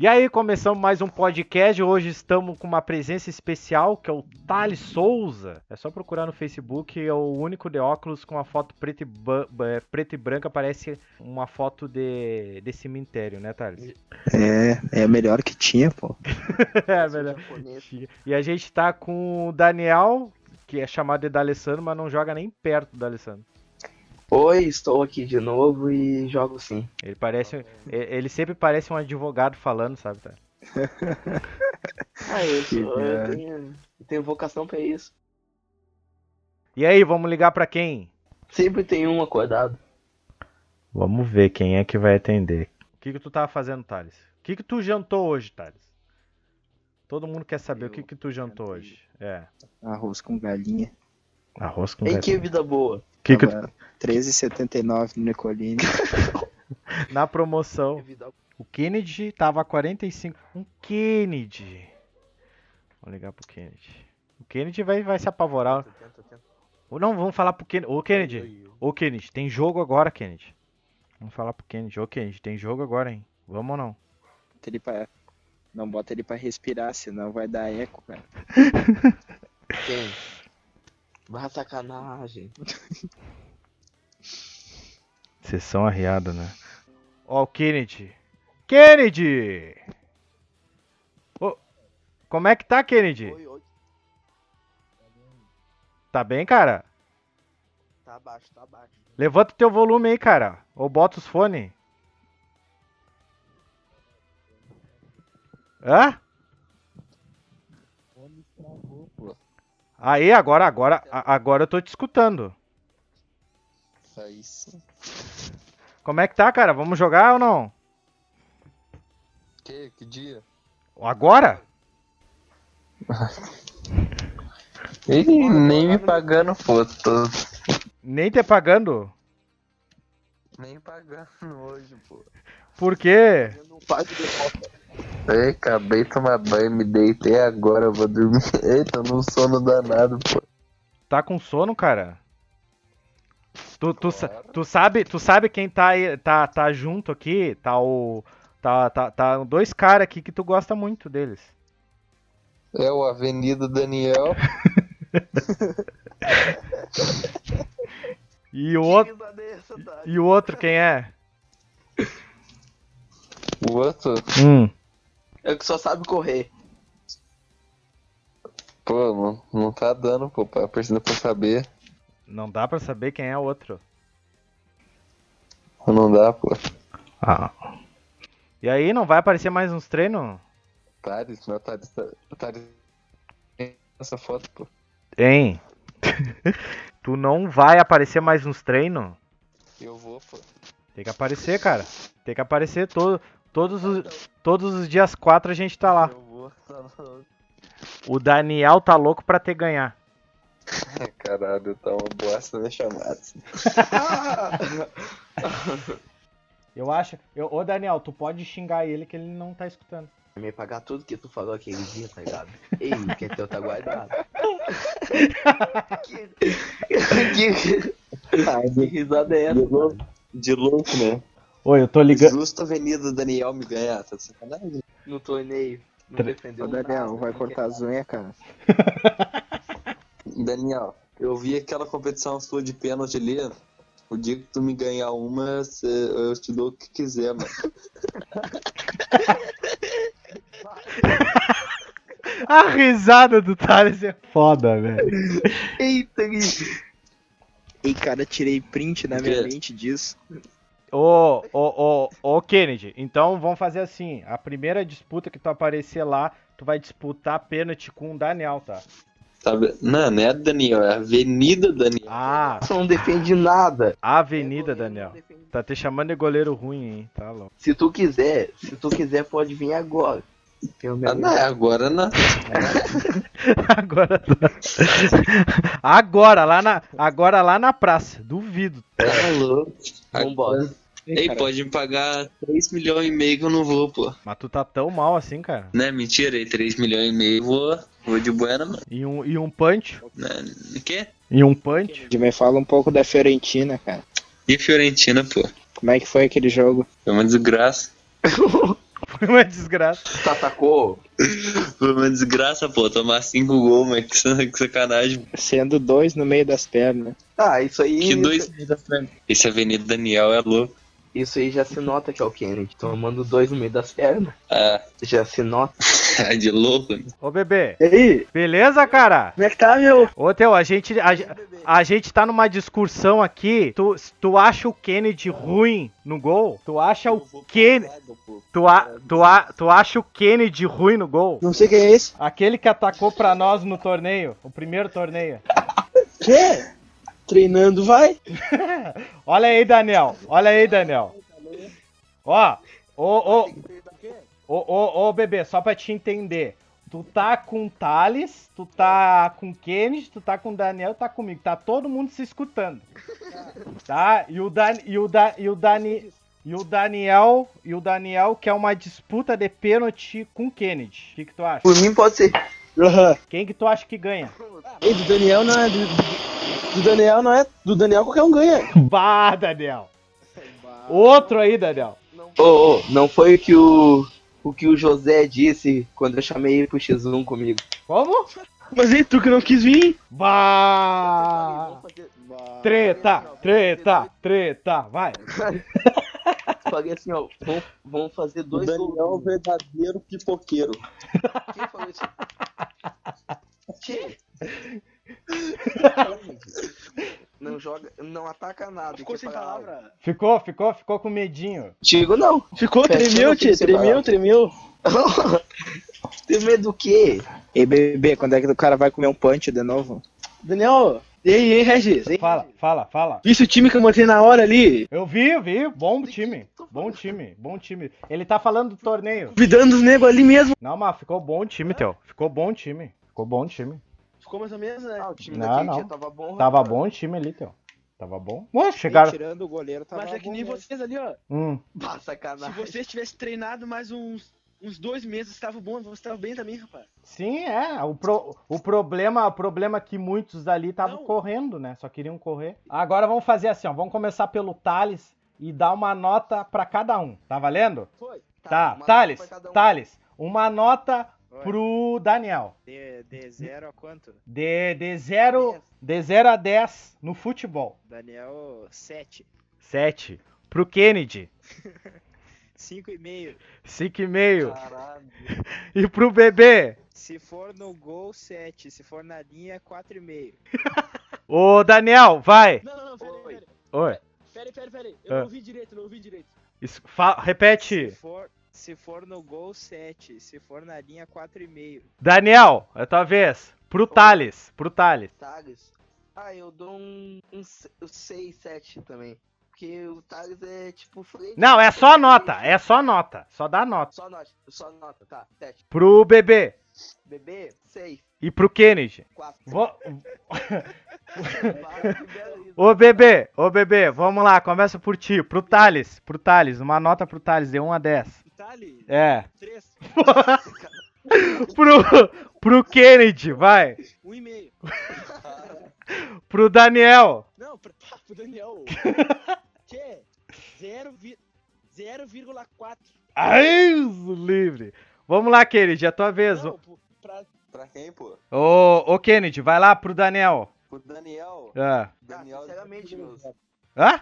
E aí, começamos mais um podcast. Hoje estamos com uma presença especial, que é o Thales Souza. É só procurar no Facebook, é o único de óculos com uma foto preta e, ba- preta e branca, parece uma foto de, de cemitério, né, Thales? É, é a melhor que tinha, pô. é, melhor. E a gente tá com o Daniel, que é chamado de D'Alessandro, mas não joga nem perto do D'Alessandro. Oi, estou aqui de novo e jogo sim. Ele parece. Ele sempre parece um advogado falando, sabe, tá? Ah, eu, sou, eu, tenho, eu tenho vocação pra isso. E aí, vamos ligar pra quem? Sempre tem um acordado. Vamos ver quem é que vai atender. O que, que tu tava fazendo, Thales? O que, que tu jantou hoje, Thales? Todo mundo quer saber o que, que tu jantou jantei. hoje. É. Arroz com galinha. Arroz com Ei, galinha. que vida boa. Que que tu- Tava 13,79 no Nicolini. Na promoção. O Kennedy tava a 45. Um Kennedy. Vamos ligar pro Kennedy. O Kennedy vai, vai se apavorar. Ou não, vamos falar pro Kennedy. Ô, Kennedy. Ô, Kennedy, tem jogo agora, Kennedy. Vamos falar pro Kennedy. Ô, Kennedy, tem jogo agora, hein? Vamos ou não? Bota ele pra... Não bota ele pra respirar, senão vai dar eco, cara. Quem? Barra sacanagem. Sessão arriada, né? Ó, o Kennedy. Kennedy! Como é que tá, Kennedy? Oi, oi. Tá bem, cara? Tá abaixo, tá abaixo. Levanta o teu volume aí, cara. Ou bota os fones. Hã? Aí, agora, agora, agora eu tô te escutando. Aí sim. Como é que tá, cara? Vamos jogar ou não? Que? Que dia? Agora? Ih, nem me pagando foto. Nem te pagando? Nem pagando hoje, pô. Por quê? Eu não pago de volta. Ei, acabei de tomar banho, me deitei agora, eu vou dormir. Eita, num sono danado, pô. Tá com sono, cara? Tu, tu, tu sabe, tu sabe quem tá, aí- tá, tá junto aqui? Tá o. Tá, tá, tá dois caras aqui que tu gosta muito deles. É o Avenida Daniel. E o outro, tá? e o outro quem é? O outro, Hum. É o que só sabe correr. pô, não, não tá dando, pô, pra precisa pra saber. Não dá pra saber quem é o outro. Não dá, pô. Ah. E aí, não vai aparecer mais uns treinos? Thales, meu Thales, tá- Thales. Essa foto, pô. Hein? tu não vai aparecer mais uns treinos? Eu vou, pô. Tem que aparecer, cara. Tem que aparecer todo, todos, os, todos os dias 4 a gente tá lá. Tá. O Daniel tá louco pra te ganhar. Caralho, tá uma bosta na chamada. Eu acho. Eu, ô Daniel, tu pode xingar ele que ele não tá escutando. Vai me pagar tudo que tu falou aquele dia, tá ligado? Ei, que é teu tá guardado. que, que, que risada é essa? De louco, de louco, né? Oi, eu tô ligando. Justo Avenida Daniel me ganhar, tá de sacanagem? No torneio. Não Tra- defendeu Ô, Daniel, nada, vai cortar as unhas, cara. Daniel, eu vi aquela competição sua de pênalti ali. O dia que tu me ganhar uma, eu te dou o que quiser, mano. A risada do Thales é foda, velho. Eita, Gui. Ei, cara, tirei print na minha mente disso. Ô, ô, ô, ô, Kennedy, então vamos fazer assim. A primeira disputa que tu aparecer lá, tu vai disputar pênalti com o Daniel, tá? Sabe? Não, não é Daniel, é Avenida Daniel. Ah, Você não defende nada. Avenida, É Daniel. Tá te chamando de goleiro ruim, hein? Tá louco. Se tu quiser, se tu quiser, pode vir agora. Ah, não, é agora não. Agora tá. Agora, lá na, agora lá na praça. Duvido. Tá louco. Vambora. Ei, cara. pode me pagar 3 milhões e meio que eu não vou, pô. Mas tu tá tão mal assim, cara. Né, mentira, aí 3 milhões e meio, vou, vou de buena, mano. E um, e um punch. Né, quê? E um punch. De me fala um pouco da Fiorentina, cara. E Fiorentina, pô. Como é que foi aquele jogo? Foi uma desgraça. Foi uma desgraça. Tu atacou. Foi uma desgraça, pô. Tomar cinco gols, mas que sacanagem. Sendo dois no meio das pernas. Ah, isso aí. Que dois. Esse Avenida Daniel é louco. Isso aí já se nota que é o Kennedy. Tomando dois no meio das pernas. Ah, Já se nota. de louco. Ô, bebê. E aí, Beleza, cara? como é que tá, meu? Ô, Teu, a gente, a, a gente tá numa discussão aqui. Tu, tu acha o Kennedy ruim no gol? Tu acha o Kennedy... Tu, a, tu, a, tu acha o Kennedy ruim no gol? Não sei quem é esse. Aquele que atacou pra nós no torneio, o primeiro torneio. Quê? Treinando, vai. Olha aí, Daniel. Olha aí, Daniel. Ó, ô, ô, ô, ô, ô, bebê, só pra te entender. Tu tá com o Thales, tu tá com o Kennedy, tu tá com o Daniel, tá comigo. Tá todo mundo se escutando. Tá? E o, Dan, e o, da, e o, Dani, e o Daniel, e o Daniel quer uma disputa de pênalti com o Kennedy. O que, que tu acha? Por mim pode ser. Aham. Quem que tu acha que ganha? Ei, do Daniel não é. Do, do- Daniel não é. Do Daniel qualquer um ganha. Bah, Daniel. Outro aí, Daniel. Ô, ô, não foi que o. O que o José disse quando eu chamei ele pro X1 comigo. Como? Mas e tu que não quis vir? Bah! Treta, treta, treta, vai. Falei assim, ó, vamos, vamos fazer O dois Daniel é o verdadeiro pipoqueiro. Quem falou isso? Tchê. Não joga, não ataca nada. Ficou que sem palavra. Ficou, ficou, ficou com medinho. Digo não. Ficou, Peço tremeu, tio. Tremeu, tremeu. Tem medo do quê? Ei, bebê, quando é que o cara vai comer um punch de novo? Daniel, e aí, hein, Regis? Hein? Fala, fala, fala. Visse o time que eu montei na hora ali? Eu vi, eu vi, bom time. Bom time, bom time. Ele tá falando do torneio. Convidando os negros ali mesmo. Não, mas ficou bom time, Teu. Ficou bom time. Ficou bom time. Ficou mais ou menos, né? Ah, o time Não, daquele não. dia tava bom. Tava rapaz. bom o time ali, Teu. Tava bom. Ué, chegaram. Tirando o goleiro, tava Mas é que nem mesmo. vocês ali, ó. Hum. Bah, Se sacanagem. vocês tivessem treinado mais uns, uns dois meses, estava bom, você estava bem também, rapaz. Sim, é. O, pro- o problema o problema é que muitos ali estavam correndo, né? Só queriam correr. Agora vamos fazer assim, ó. Vamos começar pelo Thales e dar uma nota pra cada um. Tá valendo? Foi. Tá, uma Thales, um. Thales, uma nota Oi. pro Daniel. De, de zero a quanto? De, de, zero, de 0 a 10 no futebol. Daniel, 7. 7. Pro Kennedy, 5,5. 5,5. Caralho. E pro bebê, Se for no gol, 7. Se for na linha, 4,5. ô Daniel, vai. Não, não, não, peraí, Oi. peraí. Oi. Peraí, peraí, peraí. Eu Ah. não ouvi direito, não ouvi direito. Isso- fa- repete. Se for, se for no gol, 7. Se for na linha, 4,5. Daniel, é tua vez. Pro Thales, pro Thales. Thales. Ah, eu dou um, um 6, 7 também. Porque o Thales é tipo frente. Não, é só nota, é só nota. Só dá nota. Só nota, só nota, tá. 7. Pro bebê Bebê, 6. e pro Kennedy. 4. Vo- Ô bebê, ô bebê, vamos lá, começa por ti. Pro Thales, pro Thales, uma nota pro Thales, de 1 a 10. Itália, É. 3, Pro, pro Kennedy, vai. 1,5. Pro Daniel. Não, pra, pro Daniel. que? 0, vi- 0,4. Ai, livre. Vamos lá, Kennedy, é a tua vez. Não, pro- pra, Pra quem, pô? Ô, ô Kennedy, vai lá pro Daniel. O Daniel. Ah. Daniel, sinceramente, meus. Hã?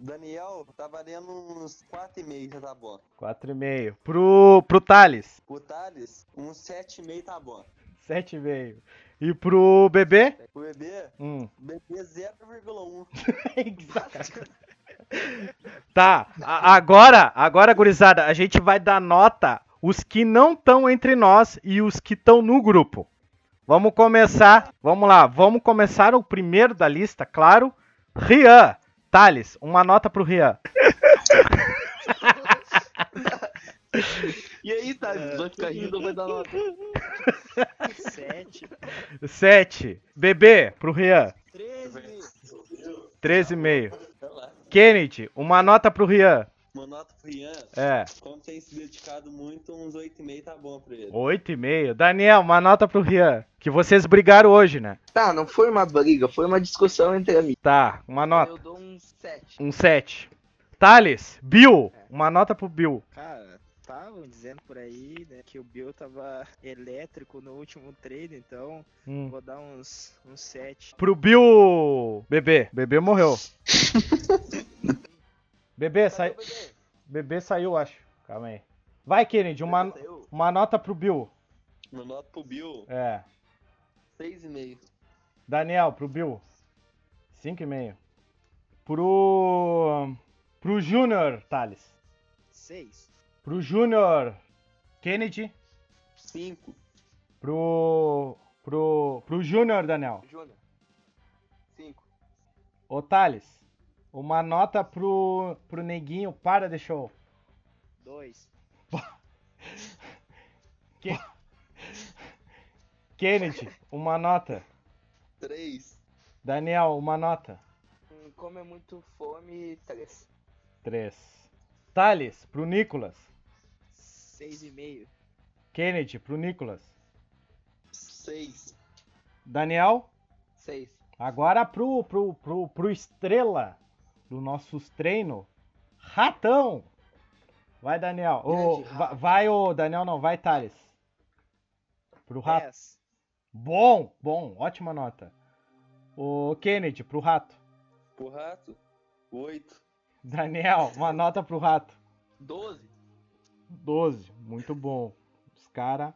Daniel tá valendo uns 4,5 já tá bom. 4,5. Pro, pro Thales, O Thales, uns 7,5 tá bom. 7,5. E pro bebê? O bebê, Hum. bebê 0,1. Que sacanagem. tá, a- agora, agora, gurizada, a gente vai dar nota os que não estão entre nós e os que estão no grupo. Vamos começar, vamos lá, vamos começar o primeiro da lista, claro. Rian, Thales, uma nota pro Rian. E aí, Thales? Vai ficar rindo ou vai dar nota? 7. 7. Bebê, pro Rian. 13,5. 13,5. Sei lá. Kennedy, uma nota pro Rian. Uma nota pro Ian. É, Como tem se dedicado muito, uns 8,5 tá bom pra ele. 8,5. Daniel, uma nota pro Rian. Que vocês brigaram hoje, né? Tá, não foi uma briga, foi uma discussão entre amigos. Tá, uma nota. Eu dou um 7. Um 7. Thales, Bill, uma nota pro Bill. Cara, estavam dizendo por aí, né, que o Bill tava elétrico no último treino, então Hum. vou dar uns, uns 7. Pro Bill. Bebê. Bebê morreu. Bebê, Cadê sai... o bebê? Saiu, acho. Calma aí. Vai, Kennedy, uma, saiu? uma nota pro Bill. Uma nota pro Bill, É. 6,5. Daniel, pro Bill. 5,5. Pro. Pro Júnior, Thales. 6. Pro Júnior, Kennedy. 5. Pro. Pro. Pro Júnior, Daniel. Júnior. 5. Ô, Thales. Uma nota pro. Pro Neguinho, para de show. 2. Kennedy, uma nota. 3. Daniel, uma nota. Hum, Como é muito fome, 3. 3. Thales, pro Nicolas. 6,5. Kennedy, pro Nicolas. 6. Daniel, 6. agora pro, pro, pro, pro Estrela do nossos treinos. Ratão. Vai, Daniel. Ô, Grande va- rato. vai, ô, Daniel não, vai, Thales. Pro rato. 10. Bom, bom, ótima nota. O Kennedy, pro rato. Pro rato, 8. Daniel, uma nota pro rato. 12. 12, muito bom. Os cara.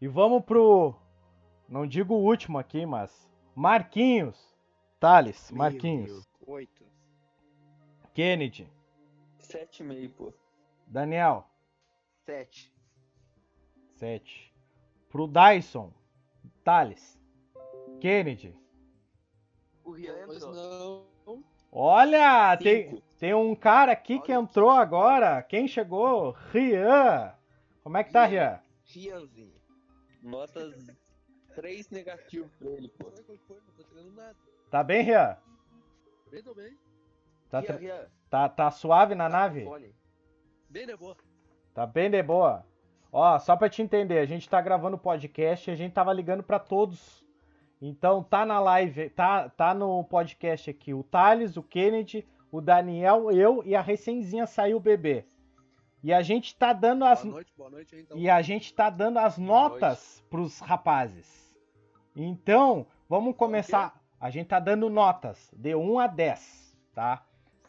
E vamos pro. Não digo o último aqui, mas. Marquinhos. Thales, Meu Marquinhos. Deus. 8. Kennedy. 7,5, pô. Daniel. 7. 7. Pro Dyson. Thales. Kennedy. O Rian Pois entrou. não. Olha, tem, Cinco. tem um cara aqui que Olha entrou que agora. Quem chegou? Rian. Como é que tá, Rian? Rianzinho. Notas 3 negativo pra ele, pô. Foi, foi, foi, não tô tirando nada. Tá bem, Rian? Bem, tô bem. Tá, tá, tá suave na nave? Fone. Bem de boa. Tá bem de boa. Ó, só pra te entender, a gente tá gravando podcast e a gente tava ligando pra todos. Então tá na live, tá, tá no podcast aqui o Thales, o Kennedy, o Daniel, eu e a recenzinha saiu o bebê. E a gente tá dando as Boa noite, boa noite aí, então. e a gente tá dando as notas pros rapazes. Então, vamos começar. A gente tá dando notas de 1 a 10, tá?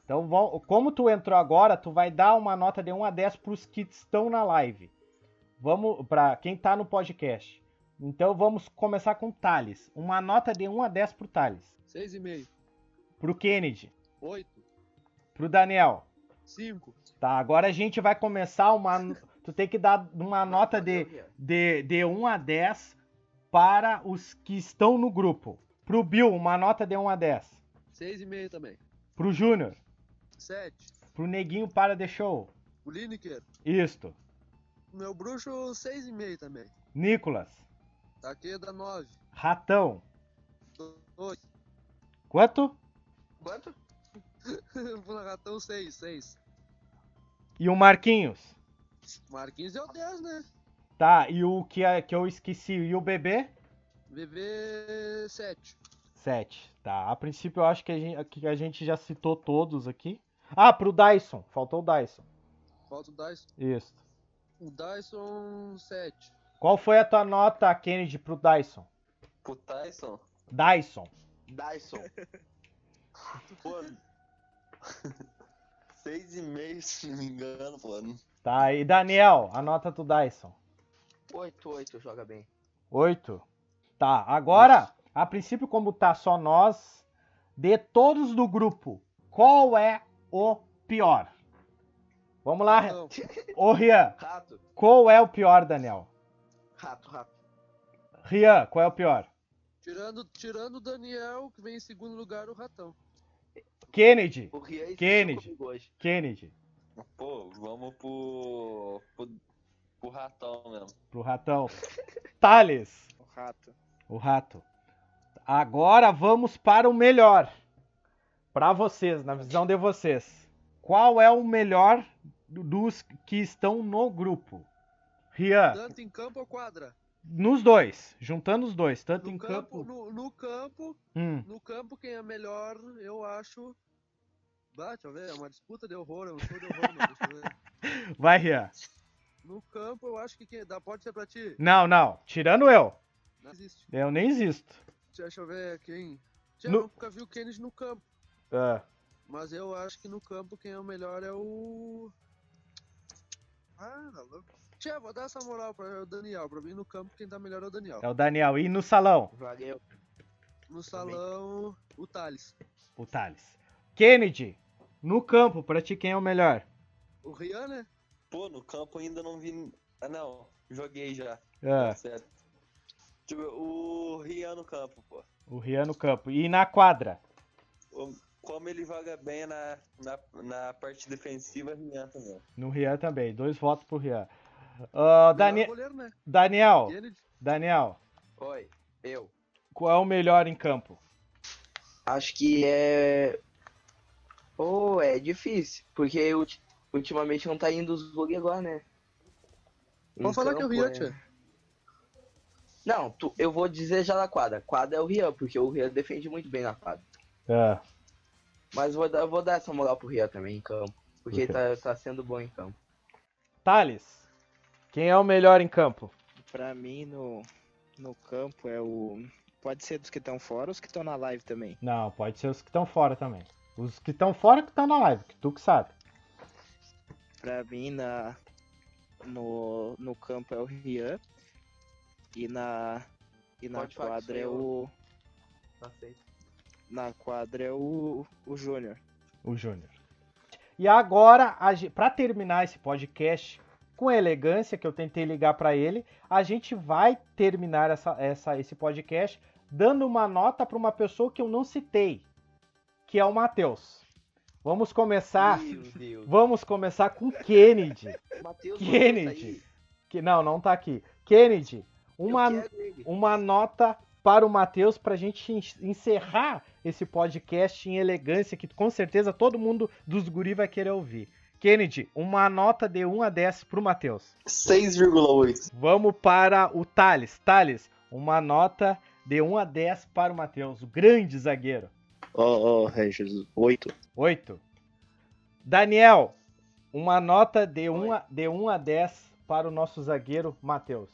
Então, vão- como tu entrou agora, tu vai dar uma nota de 1 a 10 pros que estão na live. Vamos para quem tá no podcast. Então, vamos começar com o Thales. Uma nota de 1 a 10 pro Thales. 6,5. Pro Kennedy, 8. pro Daniel. 5. Tá, agora a gente vai começar uma tu tem que dar uma nota de de, de 1 a 10 para os que estão no grupo. Pro Bill, uma nota de 1 a 10. 6,5 também. Pro Júnior, 7. pro Neguinho para de show. O Lineker. Isto. Meu bruxo, 6,5 também. Nicolas, Aqui dá 9. Ratão. 2. Quanto? Quanto? Ratão, 6. 6. E o Marquinhos. Marquinhos é o 10, né? Tá, e o que, é- que eu esqueci, e o bebê? VV 7. 7. Tá, a princípio eu acho que a, gente, que a gente já citou todos aqui. Ah, pro Dyson, faltou o Dyson. Falta o Dyson. Isso. O Dyson 7. Qual foi a tua nota, Kennedy, pro Dyson? Pro Tyson, Dyson. Dyson. pô. 6,5, se não me engano, pô. Tá, e Daniel, a nota do Dyson. 8, 8, joga bem. 8. Tá, agora, a princípio, como tá só nós, de todos do grupo, qual é o pior? Vamos lá, Não, ô Rian, Rato. qual é o pior, Daniel? Rato, rato. Rian, qual é o pior? tirando, tirando o Daniel, que vem em segundo lugar, o Ratão. Kennedy, O Rian Kennedy. Kennedy, Pô, vamos pro. pro, pro ratão mesmo. pro ratão. Thales, O rato. o rato. Agora vamos para o melhor. Para vocês, na visão de vocês. Qual é o melhor dos que estão no grupo? Rian, Tanto em campo ou quadra? nos dois, juntando os dois, tanto No em campo, campo. no, no campo, Hum, no campo, quem é melhor, eu acho. Bah, deixa eu ver, é uma disputa de horror, é um show de horror, mano. Deixa eu ver. Vai, Rian. No campo, eu acho que quem dá pode ser pra ti. Não, não. Tirando eu. Não existe. Eu nem existo. Deixa eu ver quem. Já No- nunca vi o Kennedy no campo. Ah, Mas eu acho que no campo quem é o melhor é o. Ah, tá louco. Tia, vou dar essa moral para o Daniel. Pra mim no campo quem tá melhor é o Daniel. é o Daniel. E no salão? Valeu. No salão, o Thales. O Thales. Kennedy. No campo, pra ti quem é o melhor? O Rian, né? Pô, no campo ainda não vi. Ah, não. Joguei já. Ah, Tá certo. Ver, O Rian no campo, pô. o Rian no campo. E na quadra? O- Como ele joga bem na, na, na parte defensiva, Rian também. No Rian também. Dois votos pro Rian. Melhor Dani- goleiro, né? Daniel. Daniel. Oi, eu. Qual é o melhor em campo? Acho que é. Pô, é difícil. Porque ulti- ultimamente não tá indo os bug agora, né? Pode falar que é o Rian, é- tia. Não, tu- eu vou dizer já na quadra. Quadra é o Rian, porque o Rian defende muito bem na quadra. Ah, Mas vou dar, vou dar essa moral pro Rian também em campo. Porque Ok. tá, tá sendo bom em campo. Thales. Quem é o melhor em campo? Pra mim, no, no campo é o. Pode ser dos que estão fora ou os que estão na live também. Não, pode ser os que estão fora também. Os que estão fora que estão na live, que tu que sabe. Pra mim, na, no, no campo é o Rian. E na, e na Pode quadra é o. Aceito. Na quadra é o, o Júnior. O Júnior. E agora, a ge- pra terminar esse podcast com elegância, que eu tentei ligar pra ele, a gente vai terminar essa, essa- esse podcast dando uma nota pra uma pessoa que eu não citei, que é o Matheus. Vamos começar. Meu Deus. Vamos começar com Kennedy. Matheus, Kennedy. Que não, não tá aqui. Kennedy, uma Uma... Nota para o Matheus para a gente en- encerrar esse podcast em elegância, que com certeza todo mundo dos guri vai querer ouvir. Kennedy, uma nota de 1 a 10 pro Matheus. 6,8. Vamos para o Thales. Thales, uma nota de 1 a 10 para o Matheus, o grande zagueiro. Ó, ó, Regis, 8. 8. Daniel, uma nota de 1 a, de 1 a 10 para o nosso zagueiro Matheus.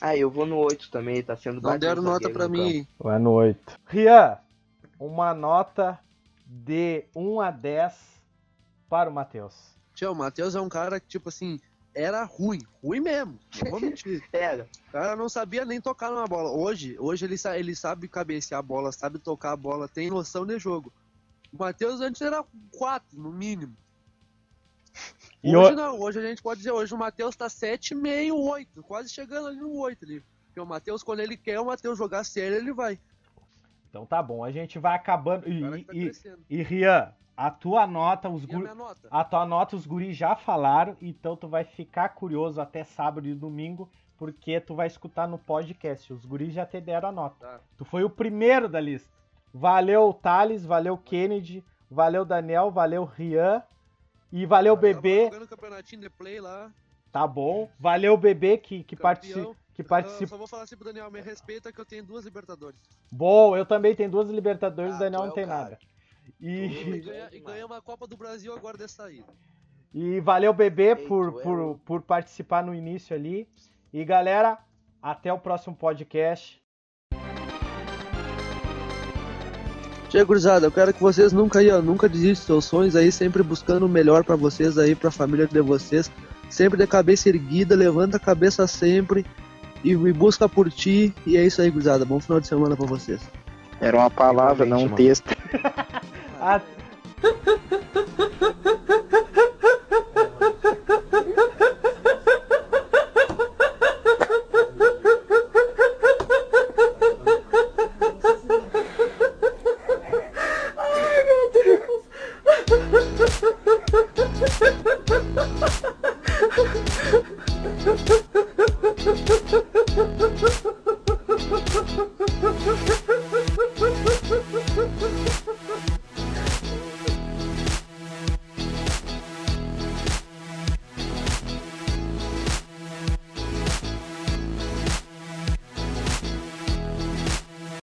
Ah, eu vou no 8 também, tá sendo Não deram nota pra mim? Vai no 8. Rian, uma nota de 1 a 10 para o Matheus. Tia, o Matheus é um cara que, tipo assim, era ruim. Ruim mesmo. Não vou mentir. Pera, O cara não sabia nem tocar numa bola. Hoje, hoje ele, sa- ele sabe cabecear a bola, sabe tocar a bola, tem noção de jogo. O Matheus antes era 4, no mínimo. E hoje o- não, hoje a gente pode dizer, hoje o Matheus tá 7,5, 8, quase chegando ali no 8 ali. Porque o Matheus, quando ele quer o Matheus jogar sério, ele vai. Então tá bom, a gente vai acabando. E, tá e, e Rian, a tua nota, os guri, nota? a tua nota os guris já falaram, então tu vai ficar curioso até sábado e domingo, porque tu vai escutar no podcast. Os guris já te deram a nota. Tá. Tu foi o primeiro da lista. Valeu, Thales, valeu, Kennedy, valeu, Daniel, valeu, Rian. E valeu, Eu bebê. jogando campeonatinho de play lá. Tá bom. Valeu, bebê, que, que, partici que Eu participa. só vou falar assim pro Daniel, me respeita que eu tenho duas Libertadores. Bom, eu também tenho duas Libertadores, o Ah, Daniel tu é não o tem cara. nada. E, E, ganha, e ganha uma Copa do Brasil agora dessa aí. e valeu, bebê, Ei, por, é por, o- por participar no início ali. E galera, até o próximo podcast. Chega, gurizada, eu quero que vocês nunca aí, ó, nunca desistam dos seus sonhos aí, sempre buscando o melhor pra vocês aí, pra família de vocês. Sempre de cabeça erguida, levanta a cabeça sempre e, e busca por ti. E é isso aí, gurizada. Bom final de semana pra vocês. Era uma palavra, não um Igualmente, texto. A-